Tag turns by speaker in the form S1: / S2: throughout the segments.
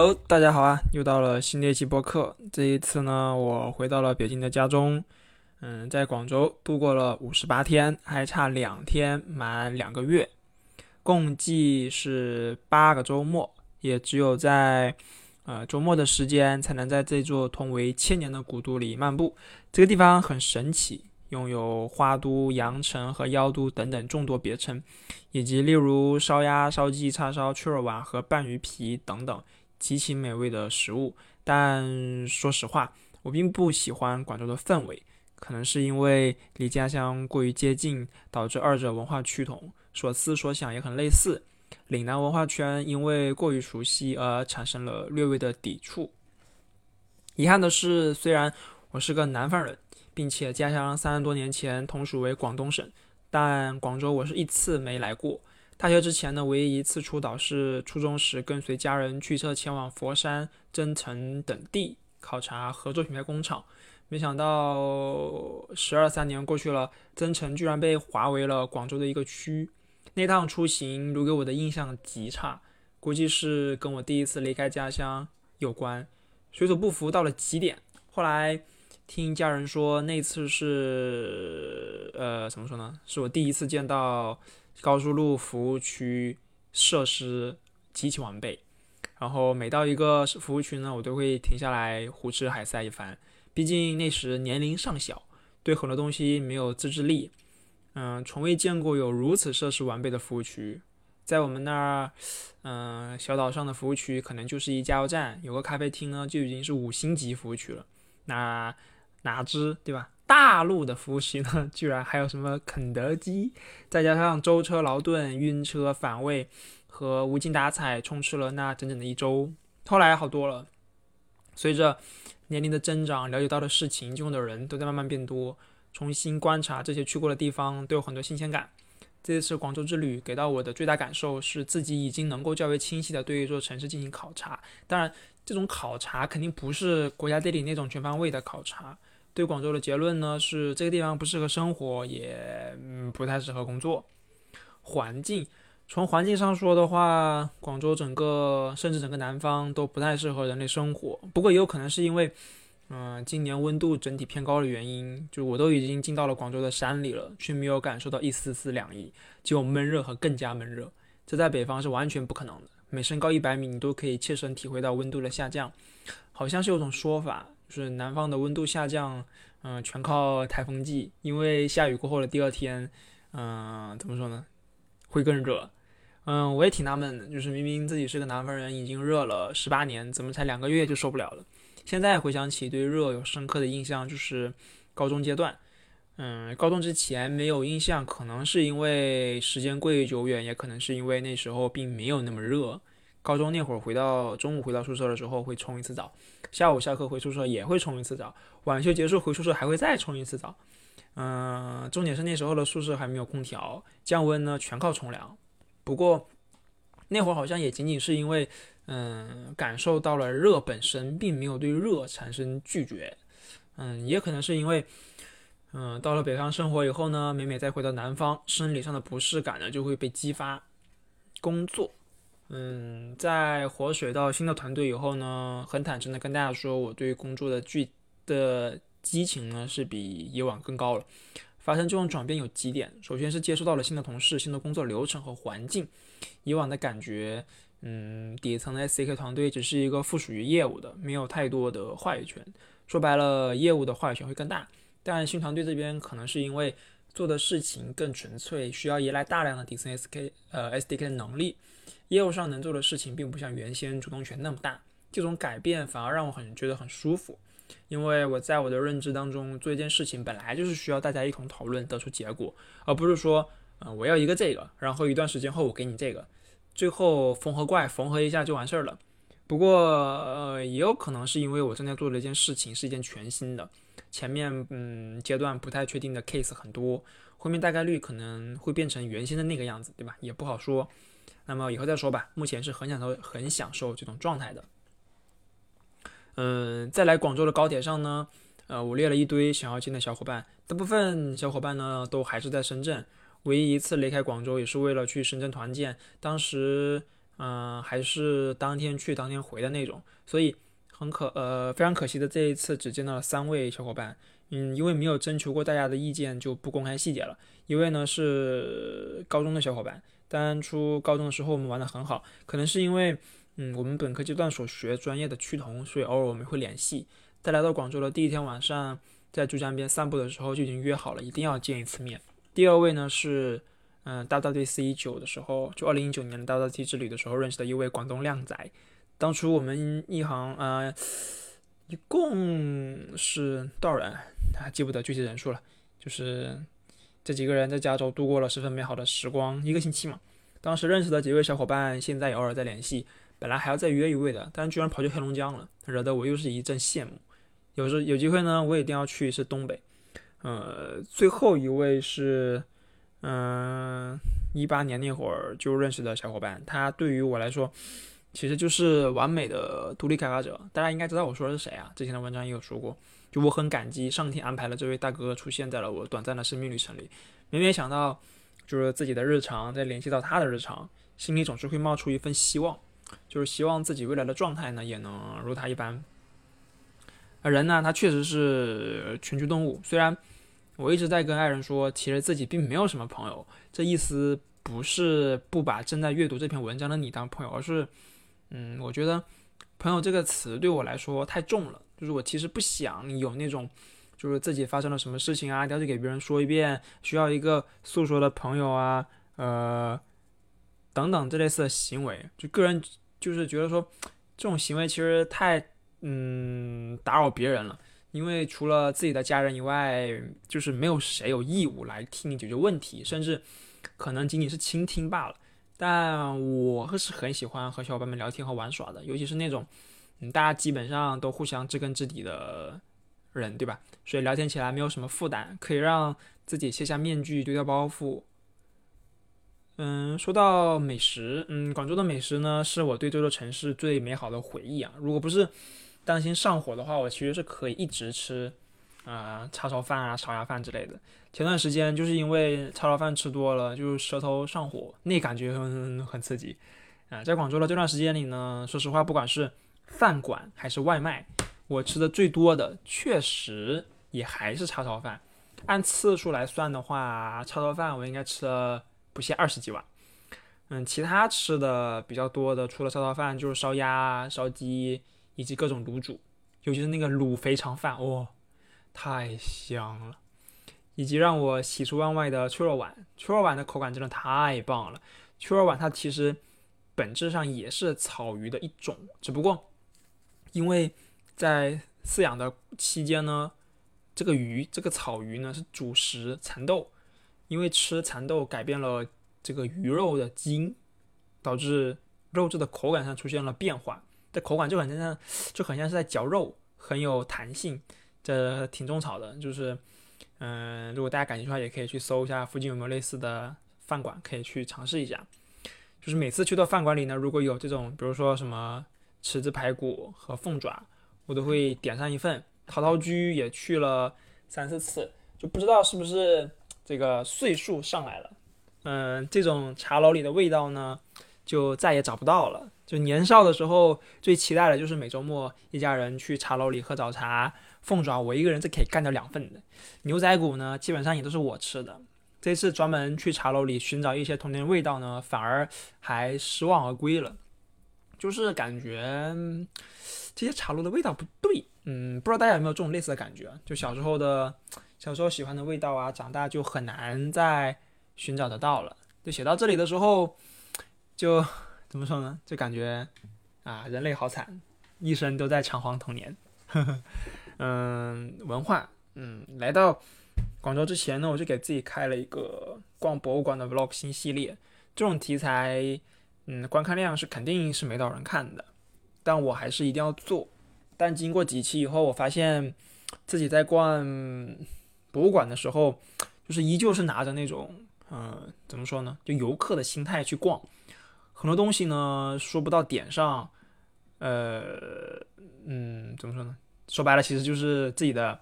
S1: Hello，大家好啊！又到了新的一期播客。这一次呢，我回到了北京的家中，嗯，在广州度过了五十八天，还差两天满两个月，共计是八个周末。也只有在呃周末的时间，才能在这座同为千年的古都里漫步。这个地方很神奇，拥有花都、羊城和妖都等等众多别称，以及例如烧鸭、烧鸡、叉烧、雀儿碗和拌鱼皮等等。极其美味的食物，但说实话，我并不喜欢广州的氛围，可能是因为离家乡过于接近，导致二者文化趋同，所思所想也很类似。岭南文化圈因为过于熟悉而产生了略微的抵触。遗憾的是，虽然我是个南方人，并且家乡三十多年前同属为广东省，但广州我是一次没来过。大学之前呢，唯一一次出岛是初中时跟随家人驱车前往佛山、增城等地考察合作品牌工厂。没想到十二三年过去了，增城居然被划为了广州的一个区。那趟出行留给我的印象极差，估计是跟我第一次离开家乡有关，水土不服到了极点。后来听家人说，那次是呃，怎么说呢？是我第一次见到。高速路服务区设施极其完备，然后每到一个服务区呢，我都会停下来胡吃海塞一番。毕竟那时年龄尚小，对很多东西没有自制力，嗯，从未见过有如此设施完备的服务区。在我们那儿，嗯，小岛上的服务区可能就是一加油站，有个咖啡厅呢，就已经是五星级服务区了。那哪知，对吧？大陆的服务区呢，居然还有什么肯德基，再加上舟车劳顿、晕车、反胃和无精打采，充斥了那整整的一周。后来好多了，随着年龄的增长，了解到的事情、见过的人都在慢慢变多。重新观察这些去过的地方，都有很多新鲜感。这次广州之旅给到我的最大感受是自己已经能够较为清晰的对一座城市进行考察。当然，这种考察肯定不是国家地理那种全方位的考察。对广州的结论呢是这个地方不适合生活，也不太适合工作。环境，从环境上说的话，广州整个甚至整个南方都不太适合人类生活。不过也有可能是因为，嗯，今年温度整体偏高的原因，就我都已经进到了广州的山里了，却没有感受到一丝丝凉意，只有闷热和更加闷热。这在北方是完全不可能的，每升高一百米，你都可以切身体会到温度的下降。好像是有种说法。就是南方的温度下降，嗯，全靠台风季。因为下雨过后的第二天，嗯，怎么说呢，会更热。嗯，我也挺纳闷的，就是明明自己是个南方人，已经热了十八年，怎么才两个月就受不了了？现在回想起对热有深刻的印象，就是高中阶段。嗯，高中之前没有印象，可能是因为时间过于久远，也可能是因为那时候并没有那么热。高中那会儿，回到中午回到宿舍的时候会冲一次澡，下午下课回宿舍也会冲一次澡，晚休结束回宿舍还会再冲一次澡。嗯，重点是那时候的宿舍还没有空调，降温呢全靠冲凉。不过那会儿好像也仅仅是因为，嗯，感受到了热本身，并没有对热产生拒绝。嗯，也可能是因为，嗯，到了北方生活以后呢，每每再回到南方，生理上的不适感呢就会被激发。工作。嗯，在活水到新的团队以后呢，很坦诚的跟大家说，我对工作的剧的激情呢是比以往更高了。发生这种转变有几点，首先是接触到了新的同事、新的工作流程和环境。以往的感觉，嗯，底层的 SK 团队只是一个附属于业务的，没有太多的话语权。说白了，业务的话语权会更大。但新团队这边可能是因为做的事情更纯粹，需要依赖大量的底层 SK 呃 SDK 的能力。业务上能做的事情并不像原先主动权那么大，这种改变反而让我很觉得很舒服，因为我在我的认知当中做一件事情本来就是需要大家一同讨论得出结果，而不是说，嗯，我要一个这个，然后一段时间后我给你这个，最后缝合怪缝合一下就完事儿了。不过，呃，也有可能是因为我正在做的一件事情是一件全新的，前面嗯阶段不太确定的 case 很多，后面大概率可能会变成原先的那个样子，对吧？也不好说。那么以后再说吧，目前是很享受、很享受这种状态的。嗯，在来广州的高铁上呢，呃，我列了一堆想要见的小伙伴，大部分小伙伴呢都还是在深圳。唯一一次离开广州也是为了去深圳团建，当时嗯，还是当天去当天回的那种，所以很可呃非常可惜的这一次只见到了三位小伙伴，嗯，因为没有征求过大家的意见，就不公开细节了。一位呢是高中的小伙伴，当初高中的时候我们玩的很好，可能是因为嗯我们本科阶段所学专业的趋同，所以偶尔我们会联系。在来到广州的第一天晚上，在珠江边散步的时候就已经约好了，一定要见一次面。第二位呢是。嗯，WWDC 九的时候，就二零一九年的 WWDC 之旅的时候认识的一位广东靓仔。当初我们一行呃，一共是多少人？啊，记不得具体人数了。就是这几个人在加州度过了十分美好的时光，一个星期嘛。当时认识的几位小伙伴，现在也偶尔在联系。本来还要再约一位的，但居然跑去黑龙江了，惹得我又是一阵羡慕。有时有机会呢，我一定要去一次东北。呃，最后一位是。嗯，一八年那会儿就认识的小伙伴，他对于我来说，其实就是完美的独立开发者。大家应该知道我说的是谁啊？之前的文章也有说过。就我很感激上天安排了这位大哥出现在了我短暂的生命旅程里。每每想到，就是自己的日常再联系到他的日常，心里总是会冒出一份希望，就是希望自己未来的状态呢也能如他一般。而人呢，他确实是群居动物，虽然。我一直在跟爱人说，其实自己并没有什么朋友。这意思不是不把正在阅读这篇文章的你当朋友，而是，嗯，我觉得“朋友”这个词对我来说太重了。就是我其实不想有那种，就是自己发生了什么事情啊，要去给别人说一遍，需要一个诉说的朋友啊，呃，等等这类似的行为。就个人就是觉得说，这种行为其实太，嗯，打扰别人了。因为除了自己的家人以外，就是没有谁有义务来替你解决问题，甚至可能仅仅是倾听罢了。但我是很喜欢和小伙伴们聊天和玩耍的，尤其是那种，嗯，大家基本上都互相知根知底的人，对吧？所以聊天起来没有什么负担，可以让自己卸下面具，丢掉包袱。嗯，说到美食，嗯，广州的美食呢，是我对这座城市最美好的回忆啊。如果不是担心上火的话，我其实是可以一直吃，啊，叉烧饭啊、烧鸭饭之类的。前段时间就是因为叉烧饭吃多了，就是舌头上火，那感觉很很刺激。啊，在广州的这段时间里呢，说实话，不管是饭馆还是外卖，我吃的最多的确实也还是叉烧饭。按次数来算的话，叉烧饭我应该吃了不下二十几碗。嗯，其他吃的比较多的，除了叉烧饭，就是烧鸭、烧鸡。以及各种卤煮，尤其是那个卤肥肠饭，哇，太香了！以及让我喜出望外的脆肉碗，脆肉丸的口感真的太棒了。脆肉丸它其实本质上也是草鱼的一种，只不过因为在饲养的期间呢，这个鱼这个草鱼呢是主食蚕豆，因为吃蚕豆改变了这个鱼肉的基因，导致肉质的口感上出现了变化。这口感就很像，就很像是在嚼肉，很有弹性，这挺种草的。就是，嗯，如果大家感兴趣的话，也可以去搜一下附近有没有类似的饭馆，可以去尝试一下。就是每次去到饭馆里呢，如果有这种，比如说什么池子排骨和凤爪，我都会点上一份。陶陶居也去了三四次，就不知道是不是这个岁数上来了，嗯，这种茶楼里的味道呢，就再也找不到了。就年少的时候最期待的就是每周末一家人去茶楼里喝早茶，凤爪我一个人是可以干掉两份的，牛仔骨呢基本上也都是我吃的。这次专门去茶楼里寻找一些童年味道呢，反而还失望而归了，就是感觉这些茶楼的味道不对。嗯，不知道大家有没有这种类似的感觉？就小时候的小时候喜欢的味道啊，长大就很难再寻找得到了。就写到这里的时候，就。怎么说呢？就感觉啊，人类好惨，一生都在偿还童年。嗯，文化，嗯，来到广州之前呢，我就给自己开了一个逛博物馆的 vlog 新系列。这种题材，嗯，观看量是肯定是没到人看的，但我还是一定要做。但经过几期以后，我发现自己在逛博物馆的时候，就是依旧是拿着那种，嗯，怎么说呢，就游客的心态去逛。很多东西呢说不到点上，呃，嗯，怎么说呢？说白了，其实就是自己的，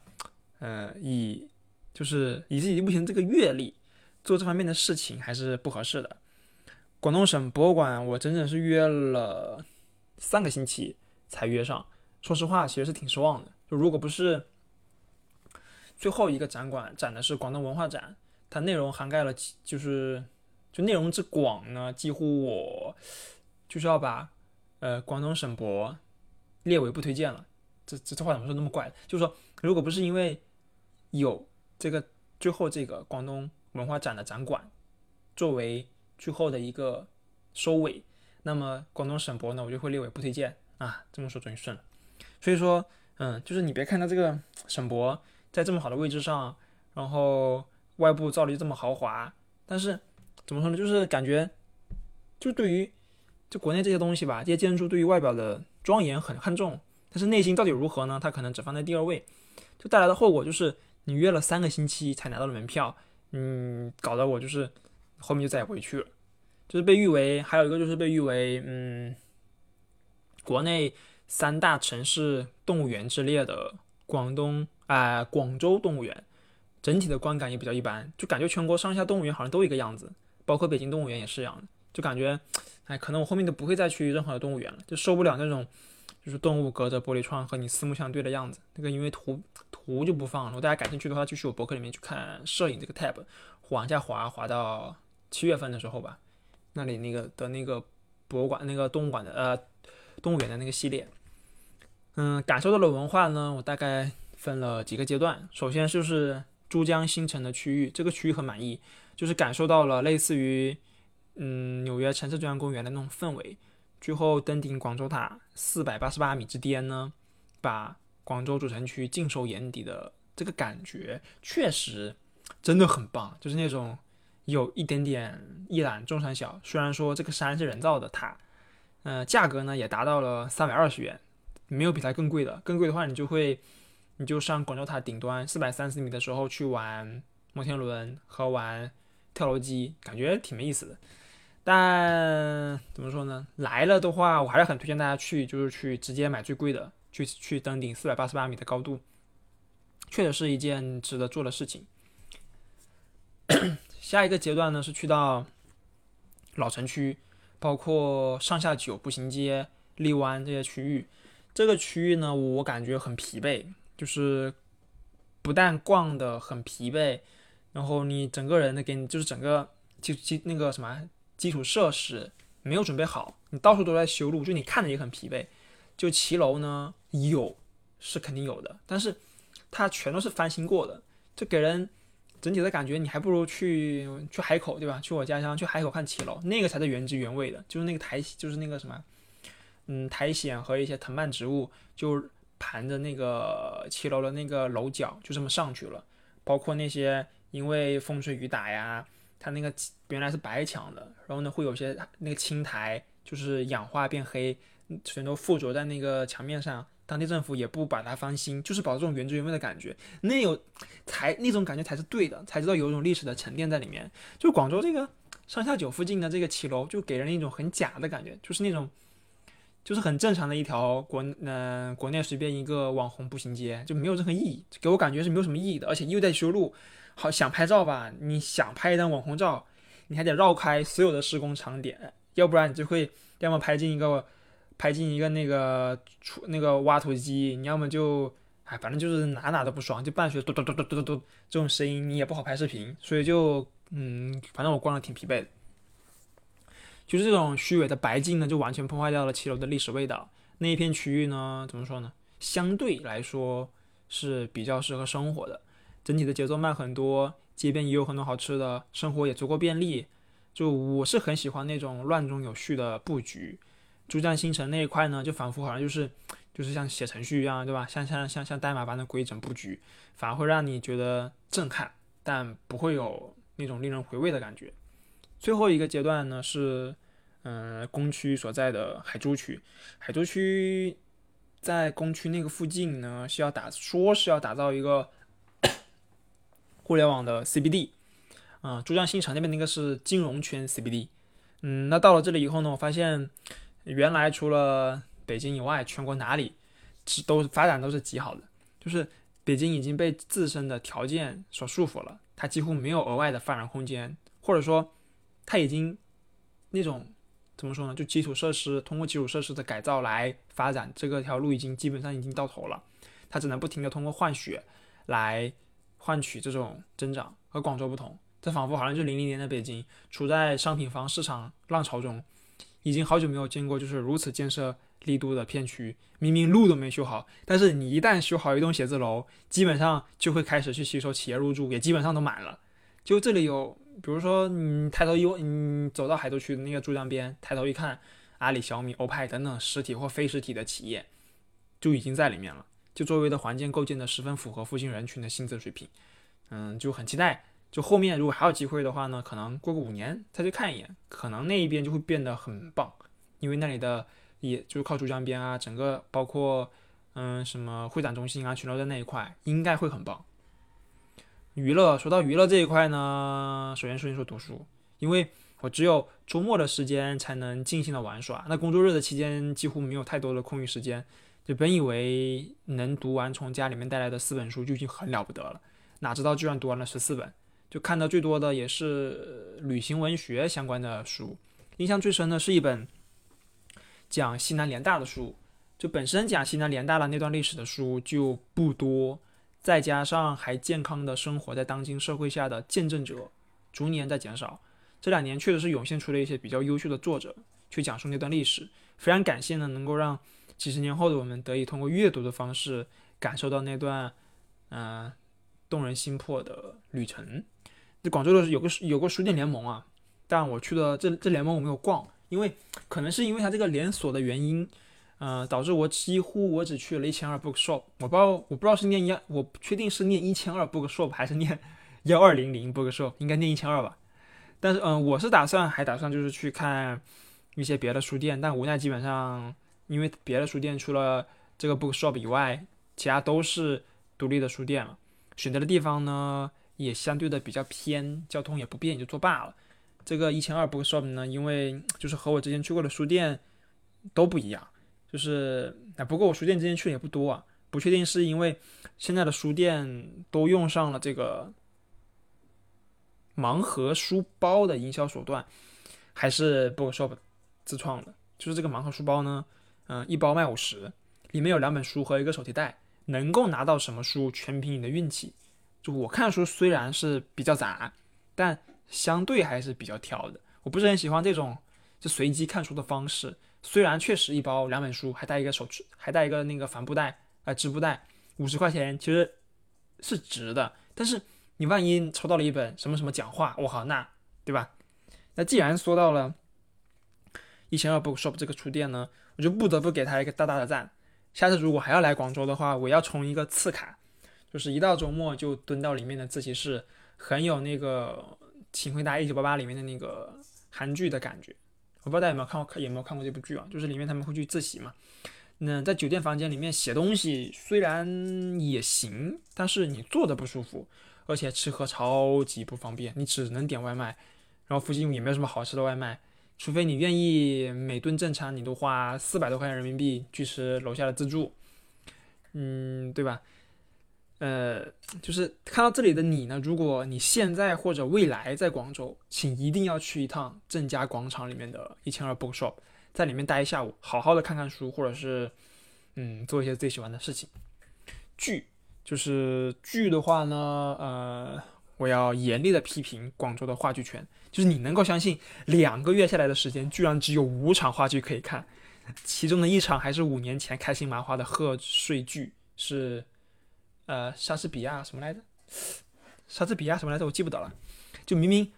S1: 呃，以就是以自己目前这个阅历做这方面的事情还是不合适的。广东省博物馆，我整整是约了三个星期才约上。说实话，其实是挺失望的。就如果不是最后一个展馆展的是广东文化展，它内容涵盖了，就是就内容之广呢，几乎我就是要把呃广东省博列为不推荐了。这这这话怎么说那么怪？就是说，如果不是因为有这个最后这个广东文化展的展馆作为最后的一个收尾，那么广东省博呢，我就会列为不推荐啊。这么说终于顺了。所以说，嗯，就是你别看它这个省博在这么好的位置上，然后外部造的这么豪华，但是怎么说呢？就是感觉，就对于就国内这些东西吧，这些建筑对于外表的庄严很看重，但是内心到底如何呢？它可能只放在第二位，就带来的后果就是你约了三个星期才拿到了门票，嗯，搞得我就是后面就再也回去了。就是被誉为，还有一个就是被誉为，嗯，国内。三大城市动物园之列的广东啊广州动物园，整体的观感也比较一般，就感觉全国上下动物园好像都一个样子，包括北京动物园也是一样的，就感觉，哎，可能我后面都不会再去任何的动物园了，就受不了那种，就是动物隔着玻璃窗和你四目相对的样子。那个因为图图就不放了，如果大家感兴趣的话，就去我博客里面去看摄影这个 tab，往下滑滑到七月份的时候吧，那里那个的那个博物馆那个动物馆的呃动物园的那个系列。嗯，感受到了文化呢，我大概分了几个阶段。首先就是珠江新城的区域，这个区域很满意，就是感受到了类似于嗯纽约城市中央公园的那种氛围。最后登顶广州塔四百八十八米之巅呢，把广州主城区尽收眼底的这个感觉，确实真的很棒，就是那种有一点点一览众山小。虽然说这个山是人造的塔，嗯，价格呢也达到了三百二十元。没有比它更贵的，更贵的话，你就会，你就上广州塔顶端四百三十米的时候去玩摩天轮和玩跳楼机，感觉挺没意思的。但怎么说呢？来了的话，我还是很推荐大家去，就是去直接买最贵的，去去登顶四百八十八米的高度，确实是一件值得做的事情。下一个阶段呢，是去到老城区，包括上下九步行街、荔湾这些区域。这个区域呢，我感觉很疲惫，就是不但逛的很疲惫，然后你整个人的给你就是整个基基那个什么基础设施没有准备好，你到处都在修路，就你看着也很疲惫。就骑楼呢有是肯定有的，但是它全都是翻新过的，就给人整体的感觉，你还不如去去海口对吧？去我家乡去海口看骑楼，那个才是原汁原味的，就是那个苔就是那个什么。嗯，苔藓和一些藤蔓植物就盘着那个骑楼的那个楼角，就这么上去了。包括那些因为风吹雨打呀，它那个原来是白墙的，然后呢会有些那个青苔就是氧化变黑，全都附着在那个墙面上。当地政府也不把它翻新，就是保这种原汁原味的感觉。那有才那种感觉才是对的，才知道有一种历史的沉淀在里面。就广州这个上下九附近的这个骑楼，就给人一种很假的感觉，就是那种。就是很正常的一条国，嗯，国内随便一个网红步行街，就没有任何意义，给我感觉是没有什么意义的，而且又在修路。好想拍照吧，你想拍一张网红照，你还得绕开所有的施工场点，要不然你就会要么拍进一个，拍进一个那个出那个挖土机，你要么就，哎，反正就是哪哪都不爽，就伴随嘟嘟嘟嘟嘟嘟嘟这种声音，你也不好拍视频，所以就，嗯，反正我逛的挺疲惫的。就是这种虚伪的白净呢，就完全破坏掉了七楼的历史味道。那一片区域呢，怎么说呢？相对来说是比较适合生活的，整体的节奏慢很多，街边也有很多好吃的，生活也足够便利。就我是很喜欢那种乱中有序的布局。珠江新城那一块呢，就仿佛好像就是就是像写程序一样，对吧？像像像像代码般的规整布局，反而会让你觉得震撼，但不会有那种令人回味的感觉。最后一个阶段呢是，嗯，工区所在的海珠区。海珠区在工区那个附近呢，是要打说是要打造一个互联网的 CBD。啊，珠江新城那边那个是金融圈 CBD。嗯，那到了这里以后呢，我发现原来除了北京以外，全国哪里是都发展都是极好的。就是北京已经被自身的条件所束缚了，它几乎没有额外的发展空间，或者说。它已经那种怎么说呢？就基础设施通过基础设施的改造来发展，这个条路已经基本上已经到头了，它只能不停的通过换血来换取这种增长。和广州不同，这仿佛好像就零零年的北京，处在商品房市场浪潮中，已经好久没有见过就是如此建设力度的片区。明明路都没修好，但是你一旦修好一栋写字楼，基本上就会开始去吸收企业入驻，也基本上都满了。就这里有，比如说你抬头一，你走到海珠区的那个珠江边，抬头一看，阿里、小米、欧派等等实体或非实体的企业就已经在里面了。就周围的环境构建的十分符合附近人群的薪资水平。嗯，就很期待。就后面如果还有机会的话呢，可能过个五年再去看一眼，可能那一边就会变得很棒，因为那里的也就是靠珠江边啊，整个包括嗯什么会展中心啊，全都在那一块，应该会很棒。娱乐说到娱乐这一块呢，首先说一说读书，因为我只有周末的时间才能尽兴的玩耍，那工作日的期间几乎没有太多的空余时间。就本以为能读完从家里面带来的四本书就已经很了不得了。哪知道居然读完了十四本，就看的最多的也是旅行文学相关的书。印象最深的是一本讲西南联大的书，就本身讲西南联大的那段历史的书就不多，再加上还健康的生活在当今社会下的见证者逐年在减少。这两年确实是涌现出了一些比较优秀的作者去讲述那段历史。非常感谢呢，能够让几十年后的我们得以通过阅读的方式感受到那段，嗯。动人心魄的旅程。这广州的有个有个书店联盟啊，但我去的这这联盟我没有逛，因为可能是因为它这个连锁的原因，呃，导致我几乎我只去了一千二 bookshop。我不知道我不知道是念一，我不确定是念一千二 bookshop 还是念 幺二零零 bookshop，应该念一千二吧。但是嗯，我是打算还打算就是去看一些别的书店，但无奈基本上因为别的书店除了这个 bookshop 以外，其他都是独立的书店了。选择的地方呢，也相对的比较偏，交通也不便，也就作罢了。这个一千二 bookshop 呢，因为就是和我之前去过的书店都不一样，就是啊，不过我书店之前去的也不多啊，不确定是因为现在的书店都用上了这个盲盒书包的营销手段，还是 bookshop 自创的。就是这个盲盒书包呢，嗯，一包卖五十，里面有两本书和一个手提袋。能够拿到什么书，全凭你的运气。就我看书虽然是比较杂，但相对还是比较挑的。我不是很喜欢这种就随机看书的方式。虽然确实一包两本书，还带一个手持，还带一个那个帆布袋啊织布袋，五十块钱其实是值的。但是你万一抽到了一本什么什么讲话，我靠，那对吧？那既然说到了一千二 bookshop 这个书店呢，我就不得不给他一个大大的赞。下次如果还要来广州的话，我要充一个次卡，就是一到周末就蹲到里面的自习室，很有那个《请回答一九八八》里面的那个韩剧的感觉。我不知道大家有没有看过，有没有看过这部剧啊？就是里面他们会去自习嘛。那在酒店房间里面写东西虽然也行，但是你坐着不舒服，而且吃喝超级不方便，你只能点外卖，然后附近也没有什么好吃的外卖。除非你愿意每顿正餐你都花四百多块钱人民币去吃楼下的自助，嗯，对吧？呃，就是看到这里的你呢，如果你现在或者未来在广州，请一定要去一趟正佳广场里面的一千二 bookshop，在里面待一下午，好好的看看书，或者是嗯做一些自己喜欢的事情。剧就是剧的话呢，呃。我要严厉的批评广州的话剧圈，就是你能够相信两个月下来的时间，居然只有五场话剧可以看，其中的一场还是五年前开心麻花的贺岁剧，是呃莎士比亚什么来着？莎士比亚什么来着？我记不得了。就明明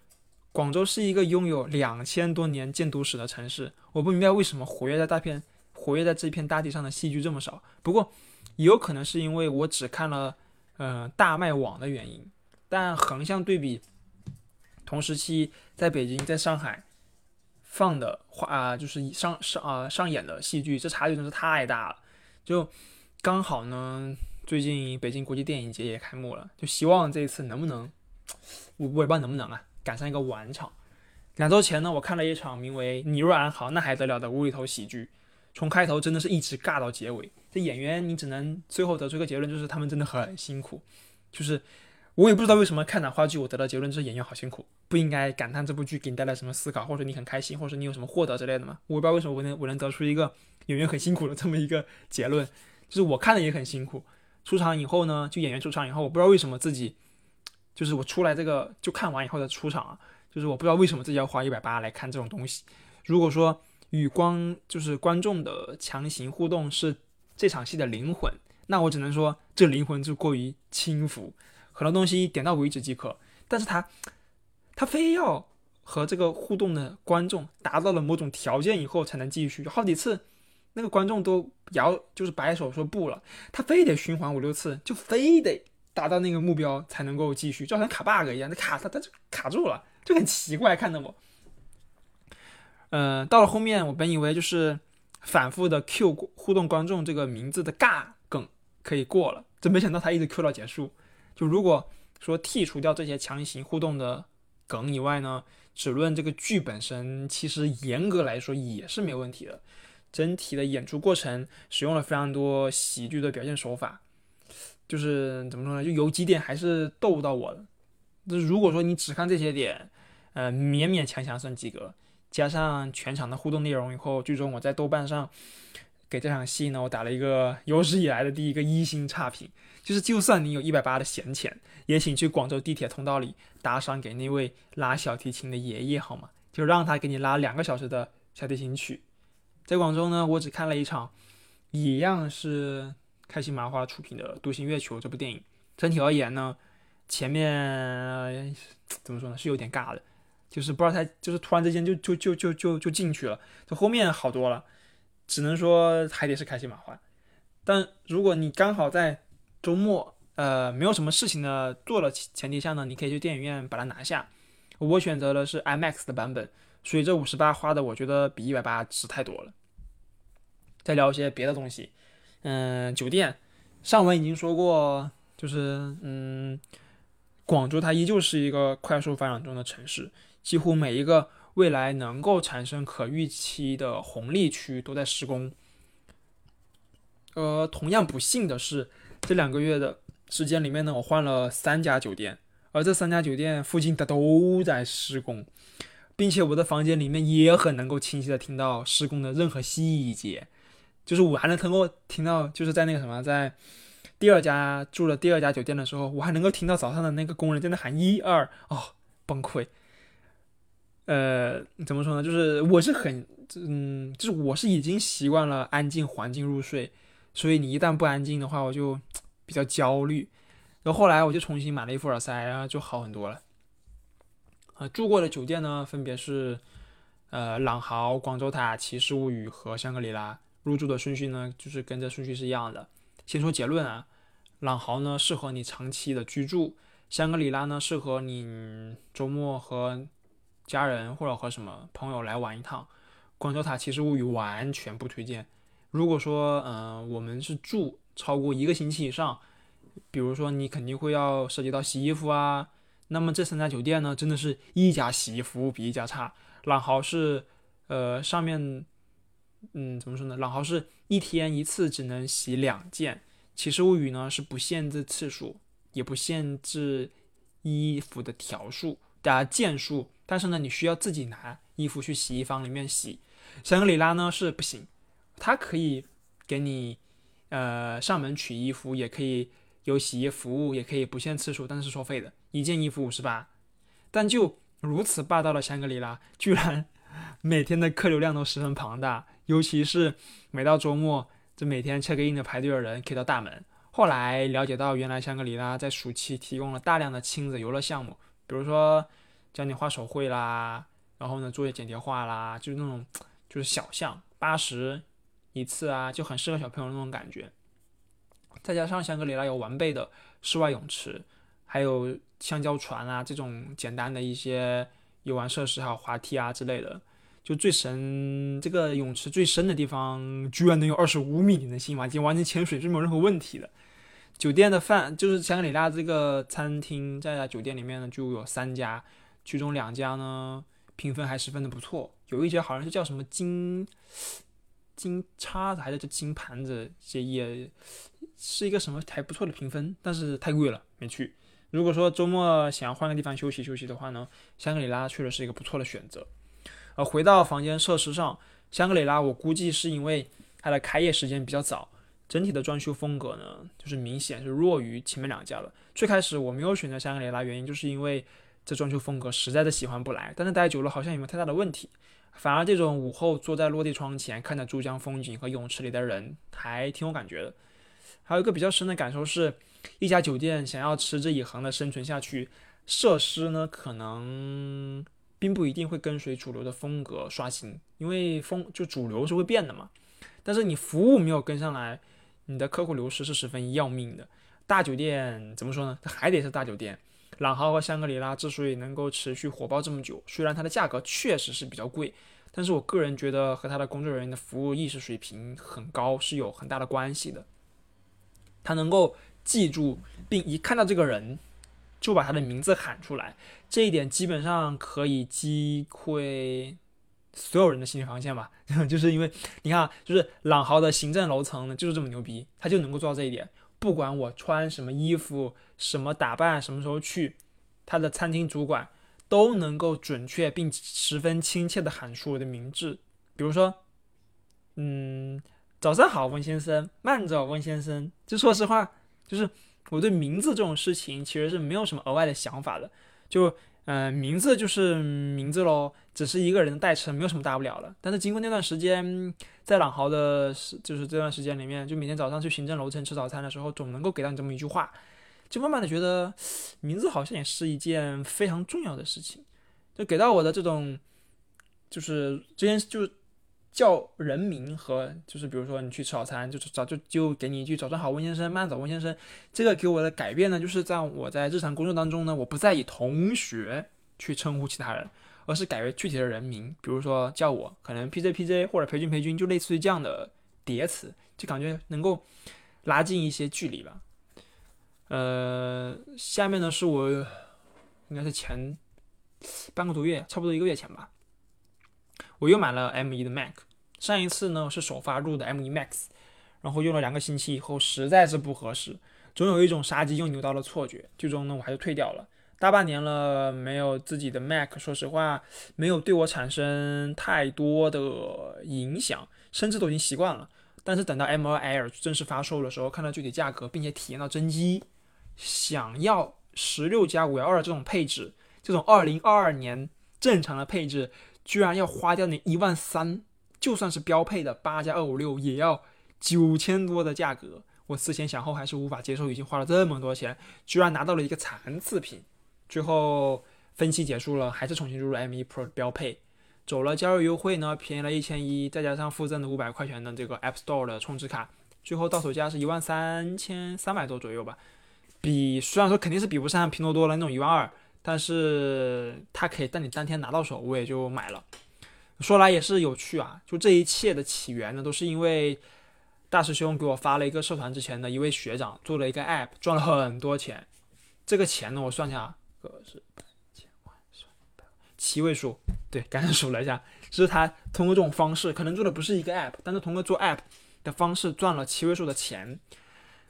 S1: 广州是一个拥有两千多年建都史的城市，我不明白为什么活跃在大片活跃在这片大地上的戏剧这么少。不过也有可能是因为我只看了呃大麦网的原因。但横向对比，同时期在北京、在上海放的话啊，就是上上啊上演的戏剧，这差距真是太大了。就刚好呢，最近北京国际电影节也开幕了，就希望这一次能不能，我我也不知道能不能啊，赶上一个晚场。两周前呢，我看了一场名为《你若安好，那还得了》的无厘头喜剧，从开头真的是一直尬到结尾。这演员你只能最后得出一个结论，就是他们真的很辛苦，就是。我也不知道为什么看场话剧，我得到结论就是演员好辛苦，不应该感叹这部剧给你带来什么思考，或者你很开心，或者你有什么获得之类的嘛。我不知道为什么我能我能得出一个演员很辛苦的这么一个结论，就是我看的也很辛苦。出场以后呢，就演员出场以后，我不知道为什么自己，就是我出来这个就看完以后的出场啊，就是我不知道为什么自己要花一百八来看这种东西。如果说与光就是观众的强行互动是这场戏的灵魂，那我只能说这灵魂就过于轻浮。很多东西点到为止即可，但是他，他非要和这个互动的观众达到了某种条件以后才能继续，好几次，那个观众都摇就是摆手说不了，他非得循环五六次，就非得达到那个目标才能够继续，就好像卡 bug 一样，那卡他他就卡住了，就很奇怪，看得我。嗯，到了后面，我本以为就是反复的 Q 互动观众这个名字的尬梗可以过了，真没想到他一直 Q 到结束。就如果说剔除掉这些强行互动的梗以外呢，只论这个剧本身，其实严格来说也是没问题的。整体的演出过程使用了非常多喜剧的表现手法，就是怎么说呢？就有几点还是逗到我了。那如果说你只看这些点，呃，勉勉强强算及格，加上全场的互动内容以后，最终我在豆瓣上。给这场戏呢，我打了一个有史以来的第一个一星差评，就是就算你有一百八的闲钱，也请去广州地铁通道里打赏给那位拉小提琴的爷爷好吗？就让他给你拉两个小时的小提琴曲。在广州呢，我只看了一场，一样是开心麻花出品的《独行月球》这部电影。整体而言呢，前面怎么说呢，是有点尬的，就是不知道他就是突然之间就就就就就就进去了，这后面好多了。只能说还得是开心麻花，但如果你刚好在周末，呃，没有什么事情的做了前提下呢，你可以去电影院把它拿下。我选择的是 IMAX 的版本，所以这五十八花的我觉得比一百八值太多了。再聊一些别的东西，嗯，酒店，上文已经说过，就是嗯，广州它依旧是一个快速发展中的城市，几乎每一个。未来能够产生可预期的红利区都在施工。呃，同样不幸的是，这两个月的时间里面呢，我换了三家酒店，而这三家酒店附近的都在施工，并且我的房间里面也很能够清晰的听到施工的任何细节，就是我还能通过听到，就是在那个什么，在第二家住了第二家酒店的时候，我还能够听到早上的那个工人在那喊一二，哦，崩溃。呃，怎么说呢？就是我是很，嗯，就是我是已经习惯了安静环境入睡，所以你一旦不安静的话，我就 比较焦虑。然后后来我就重新买了一副耳塞，然后就好很多了。啊，住过的酒店呢，分别是呃朗豪、广州塔、骑士物语和香格里拉。入住的顺序呢，就是跟这顺序是一样的。先说结论啊，朗豪呢适合你长期的居住，香格里拉呢适合你周末和。家人或者和什么朋友来玩一趟，广州塔骑士物语完全不推荐。如果说，嗯，我们是住超过一个星期以上，比如说你肯定会要涉及到洗衣服啊，那么这三家酒店呢，真的是一家洗衣服务比一家差。朗豪是，呃，上面，嗯，怎么说呢？朗豪是一天一次只能洗两件，其实物语呢是不限制次数，也不限制衣服的条数，大家件数。但是呢，你需要自己拿衣服去洗衣房里面洗。香格里拉呢是不行，它可以给你，呃，上门取衣服，也可以有洗衣服务，也可以不限次数，但是收费的，一件衣服五十八。但就如此霸道的香格里拉，居然每天的客流量都十分庞大，尤其是每到周末，这每天 check in 的排队的人可以到大门。后来了解到，原来香格里拉在暑期提供了大量的亲子游乐项目，比如说。教你画手绘啦，然后呢，做些剪贴画啦，就是那种，就是小项八十一次啊，就很适合小朋友那种感觉。再加上香格里拉有完备的室外泳池，还有橡胶船啊这种简单的一些游玩设施，还有滑梯啊之类的。就最深这个泳池最深的地方，居然能有二十五米，你能信吗？已经完全潜水是没有任何问题的。酒店的饭就是香格里拉这个餐厅在酒店里面呢就有三家。其中两家呢评分还十分的不错，有一家好像是叫什么金金叉子还是叫金盘子，这也是一个什么还不错的评分，但是太贵了，没去。如果说周末想要换个地方休息休息的话呢，香格里拉确实是一个不错的选择。呃，回到房间设施上，香格里拉我估计是因为它的开业时间比较早，整体的装修风格呢，就是明显是弱于前面两家的。最开始我没有选择香格里拉，原因就是因为这装修风格实在是喜欢不来，但是待久了好像也没太大的问题。反而这种午后坐在落地窗前看着珠江风景和泳池里的人，还挺有感觉的。还有一个比较深的感受是，一家酒店想要持之以恒的生存下去，设施呢可能并不一定会跟随主流的风格刷新，因为风就主流是会变的嘛。但是你服务没有跟上来，你的客户流失是十分要命的。大酒店怎么说呢？它还得是大酒店。朗豪和香格里拉之所以能够持续火爆这么久，虽然它的价格确实是比较贵，但是我个人觉得和它的工作人员的服务意识水平很高是有很大的关系的。他能够记住并一看到这个人就把他的名字喊出来，这一点基本上可以击溃所有人的心理防线吧。就是因为你看，就是朗豪的行政楼层呢就是这么牛逼，他就能够做到这一点。不管我穿什么衣服、什么打扮、什么时候去，他的餐厅主管都能够准确并十分亲切地喊出我的名字。比如说，嗯，早上好，温先生，慢走，温先生。就说实话，就是我对名字这种事情其实是没有什么额外的想法的。就，嗯，名字就是名字喽，只是一个人的代称，没有什么大不了的。但是经过那段时间。在朗豪的，就是这段时间里面，就每天早上去行政楼层吃早餐的时候，总能够给到你这么一句话，就慢慢的觉得名字好像也是一件非常重要的事情。就给到我的这种，就是之前就叫人名和就是比如说你去吃早餐，就是早就就给你一句早上好，温先生，慢走，温先生。这个给我的改变呢，就是在我在日常工作当中呢，我不再以同学去称呼其他人。而是改为具体的人名，比如说叫我，可能 P J P J 或者培军培军，就类似于这样的叠词，就感觉能够拉近一些距离吧。呃，下面呢是我应该是前半个多月，差不多一个月前吧，我又买了 M 一的 Mac。上一次呢是首发入的 M 一 Max，然后用了两个星期以后实在是不合适，总有一种杀鸡用牛刀的错觉，最终呢我还是退掉了。大半年了，没有自己的 Mac，说实话，没有对我产生太多的影响，甚至都已经习惯了。但是等到 M2 Air 正式发售的时候，看到具体价格，并且体验到真机，想要十六加五幺二这种配置，这种二零二二年正常的配置，居然要花掉那一万三，就算是标配的八加二五六，也要九千多的价格。我思前想后还是无法接受，已经花了这么多钱，居然拿到了一个残次品。最后分期结束了，还是重新入了 M1 Pro 标配，走了加入优惠呢，便宜了一千一，再加上附赠的五百块钱的这个 App Store 的充值卡，最后到手价是一万三千三百多左右吧。比虽然说肯定是比不上拼多多的那种一万二，但是它可以带你当天拿到手，我也就买了。说来也是有趣啊，就这一切的起源呢，都是因为大师兄给我发了一个社团之前的一位学长做了一个 App，赚了很多钱。这个钱呢，我算下。个是千万算七位数，对，刚才数了一下，就是他通过这种方式，可能做的不是一个 app，但是通过做 app 的方式赚了七位数的钱。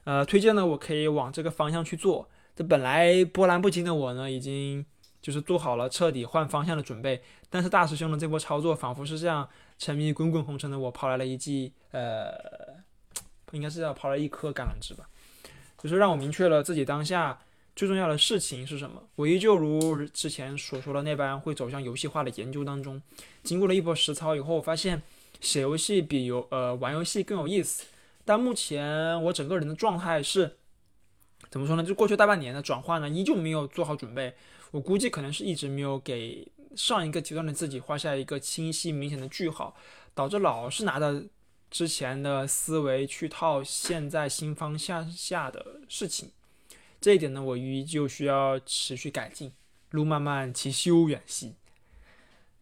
S1: 呃，推荐呢，我可以往这个方向去做。这本来波澜不惊的我呢，已经就是做好了彻底换方向的准备。但是大师兄的这波操作，仿佛是这样沉迷滚滚红尘的我，抛来了一记，呃，应该是要抛来一颗橄榄枝吧，就是让我明确了自己当下。最重要的事情是什么？我依旧如之前所说的那般，会走向游戏化的研究当中。经过了一波实操以后，我发现写游戏比游呃玩游戏更有意思。但目前我整个人的状态是怎么说呢？就过去大半年的转换呢，依旧没有做好准备。我估计可能是一直没有给上一个阶段的自己画下一个清晰明显的句号，导致老是拿着之前的思维去套现在新方向下的事情。这一点呢，我依旧需要持续改进。路漫漫其修远兮。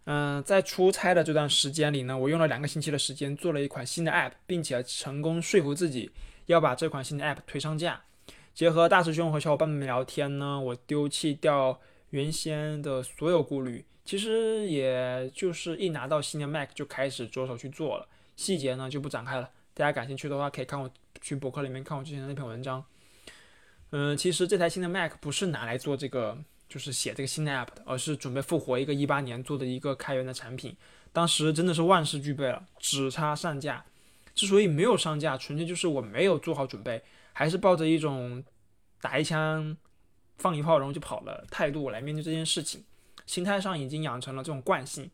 S1: 嗯，在出差的这段时间里呢，我用了两个星期的时间做了一款新的 App，并且成功说服自己要把这款新的 App 推上架。结合大师兄和小伙伴们聊天呢，我丢弃掉原先的所有顾虑，其实也就是一拿到新的 Mac 就开始着手去做了。细节呢就不展开了，大家感兴趣的话可以看我去博客里面看我之前的那篇文章。嗯，其实这台新的 Mac 不是拿来做这个，就是写这个新的 App 的，而是准备复活一个一八年做的一个开源的产品。当时真的是万事俱备了，只差上架。之所以没有上架，纯粹就是我没有做好准备，还是抱着一种打一枪放一炮然后就跑了态度来面对这件事情，心态上已经养成了这种惯性。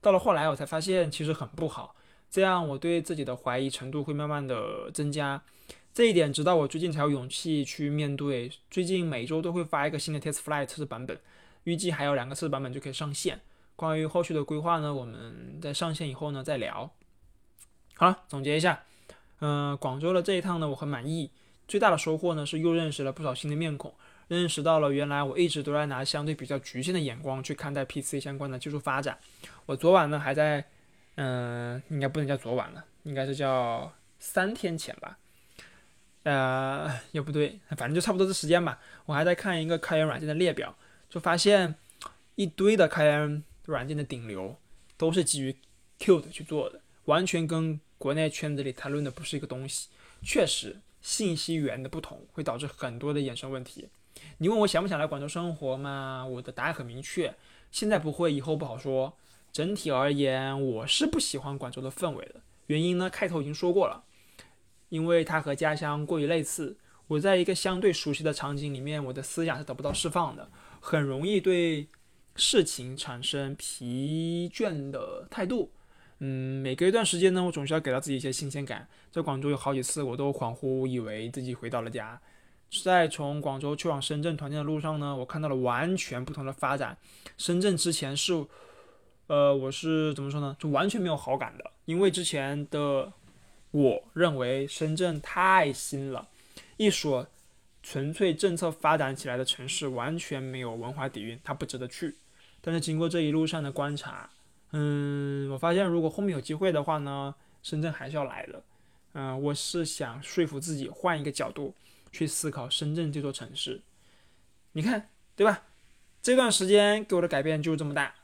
S1: 到了后来，我才发现其实很不好，这样我对自己的怀疑程度会慢慢的增加。这一点直到我最近才有勇气去面对。最近每周都会发一个新的 TestFlight 测试版本，预计还有两个测试版本就可以上线。关于后续的规划呢，我们在上线以后呢再聊。好了，总结一下，嗯，广州的这一趟呢，我很满意。最大的收获呢是又认识了不少新的面孔，认识到了原来我一直都在拿相对比较局限的眼光去看待 PC 相关的技术发展。我昨晚呢还在，嗯，应该不能叫昨晚了，应该是叫三天前吧，呃，也不对，反正就差不多这时间吧。我还在看一个开源软件的列表，就发现一堆的开源。软件的顶流都是基于 Qt 去做的，完全跟国内圈子里谈论的不是一个东西。确实，信息源的不同会导致很多的衍生问题。你问我想不想来广州生活吗？我的答案很明确，现在不会，以后不好说。整体而言，我是不喜欢广州的氛围的。原因呢，开头已经说过了，因为它和家乡过于类似。我在一个相对熟悉的场景里面，我的思想是得不到释放的，很容易对。事情产生疲倦的态度，嗯，每隔一段时间呢，我总是要给到自己一些新鲜感。在广州有好几次，我都恍惚以为自己回到了家。在从广州去往深圳团建的路上呢，我看到了完全不同的发展。深圳之前是，呃，我是怎么说呢？就完全没有好感的，因为之前的我认为深圳太新了，一所纯粹政策发展起来的城市完全没有文化底蕴，它不值得去。但是经过这一路上的观察，嗯，我发现如果后面有机会的话呢，深圳还是要来的。嗯，我是想说服自己换一个角度去思考深圳这座城市。你看，对吧？这段时间给我的改变就是这么大，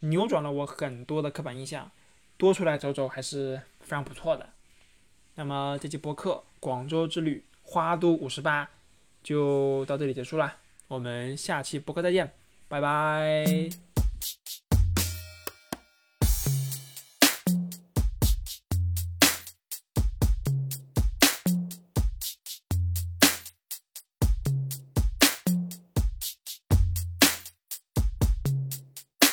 S1: 扭转了我很多的刻板印象，多出来走走还是非常不错的。那么这期播客《广州之旅花都五十八》就到这里结束了，我们下期播客再见，拜拜。